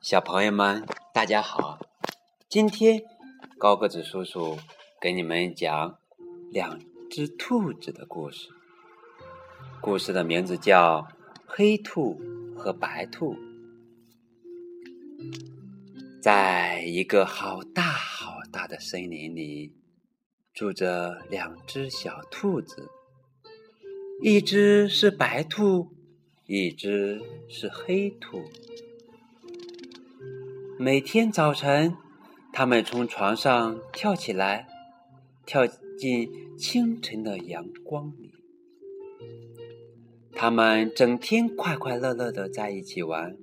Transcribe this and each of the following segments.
小朋友们，大家好！今天高个子叔叔给你们讲两只兔子的故事。故事的名字叫《黑兔和白兔》。在一个好大好大的森林里，住着两只小兔子，一只是白兔，一只是黑兔。每天早晨，他们从床上跳起来，跳进清晨的阳光里。他们整天快快乐乐的在一起玩。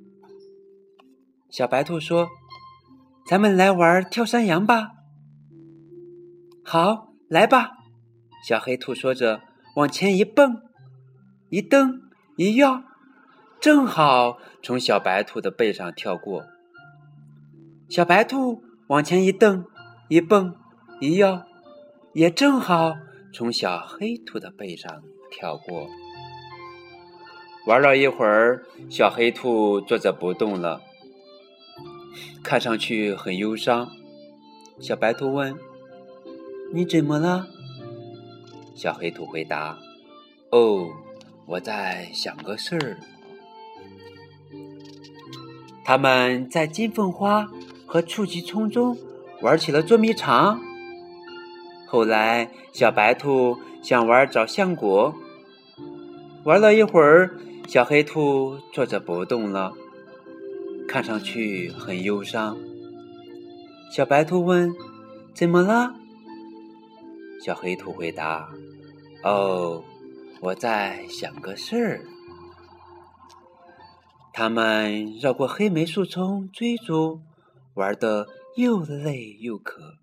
小白兔说：“咱们来玩跳山羊吧。”“好，来吧。”小黑兔说着，往前一蹦，一蹬，一跃，正好从小白兔的背上跳过。小白兔往前一蹬，一蹦，一跃，也正好从小黑兔的背上跳过。玩了一会儿，小黑兔坐着不动了，看上去很忧伤。小白兔问：“你怎么了？”小黑兔回答：“哦，我在想个事儿。”他们在金凤花。和触菊丛中玩起了捉迷藏。后来，小白兔想玩找橡果，玩了一会儿，小黑兔坐着不动了，看上去很忧伤。小白兔问：“怎么了？”小黑兔回答：“哦，我在想个事儿。”他们绕过黑莓树丛追逐。玩得又累又渴，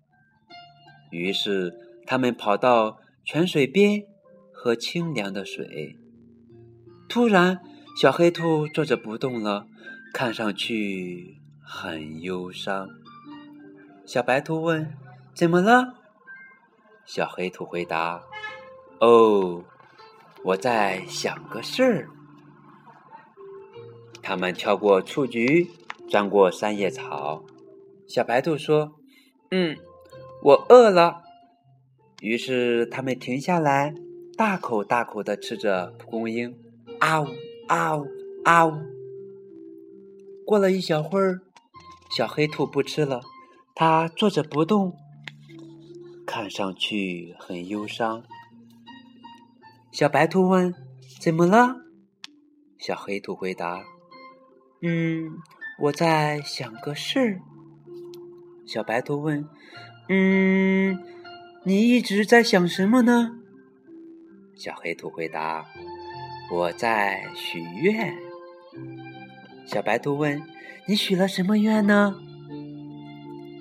于是他们跑到泉水边喝清凉的水。突然，小黑兔坐着不动了，看上去很忧伤。小白兔问：“怎么了？”小黑兔回答：“哦，我在想个事儿。”他们跳过雏菊，钻过三叶草。小白兔说：“嗯，我饿了。”于是他们停下来，大口大口的吃着蒲公英。啊呜啊呜啊呜！过了一小会儿，小黑兔不吃了，它坐着不动，看上去很忧伤。小白兔问：“怎么了？”小黑兔回答：“嗯，我在想个事儿。”小白兔问：“嗯，你一直在想什么呢？”小黑兔回答：“我在许愿。”小白兔问：“你许了什么愿呢？”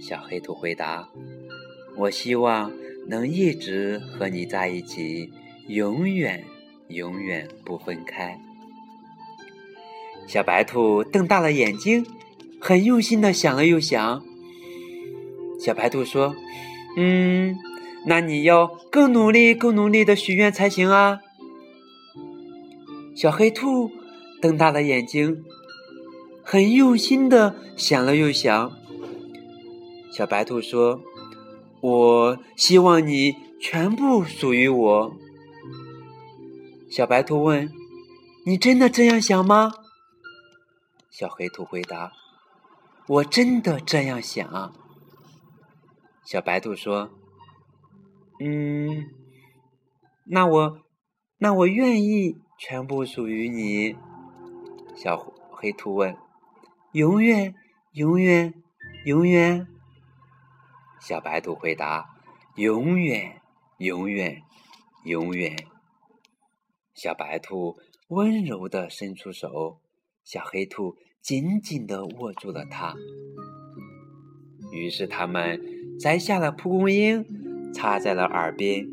小黑兔回答：“我希望能一直和你在一起，永远永远不分开。”小白兔瞪大了眼睛，很用心的想了又想。小白兔说：“嗯，那你要更努力、更努力的许愿才行啊。”小黑兔瞪大了眼睛，很用心的想了又想。小白兔说：“我希望你全部属于我。”小白兔问：“你真的这样想吗？”小黑兔回答：“我真的这样想。”小白兔说：“嗯，那我，那我愿意全部属于你。”小黑兔问：“永远，永远，永远？”小白兔回答：“永远，永远，永远。”小白兔温柔的伸出手，小黑兔紧紧的握住了它。于是他们。摘下了蒲公英，插在了耳边。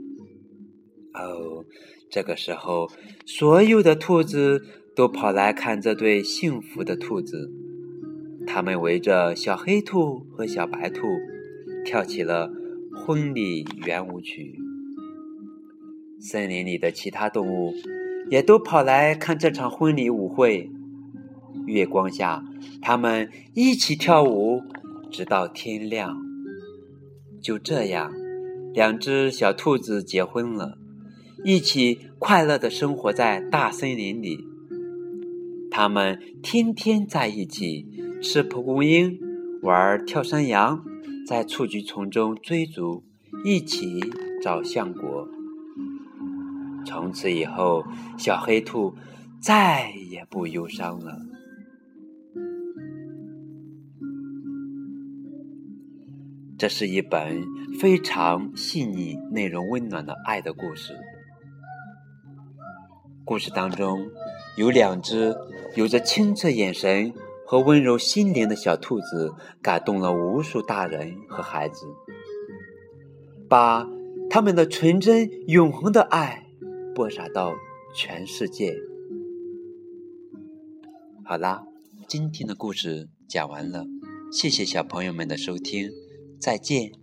哦，这个时候，所有的兔子都跑来看这对幸福的兔子。他们围着小黑兔和小白兔，跳起了婚礼圆舞曲。森林里的其他动物也都跑来看这场婚礼舞会。月光下，他们一起跳舞，直到天亮。就这样，两只小兔子结婚了，一起快乐的生活在大森林里。他们天天在一起吃蒲公英，玩跳山羊，在雏菊丛中追逐，一起找橡果。从此以后，小黑兔再也不忧伤了。这是一本非常细腻、内容温暖的爱的故事。故事当中有两只有着清澈眼神和温柔心灵的小兔子，感动了无数大人和孩子，把他们的纯真、永恒的爱播撒到全世界。好啦，今天的故事讲完了，谢谢小朋友们的收听。再见。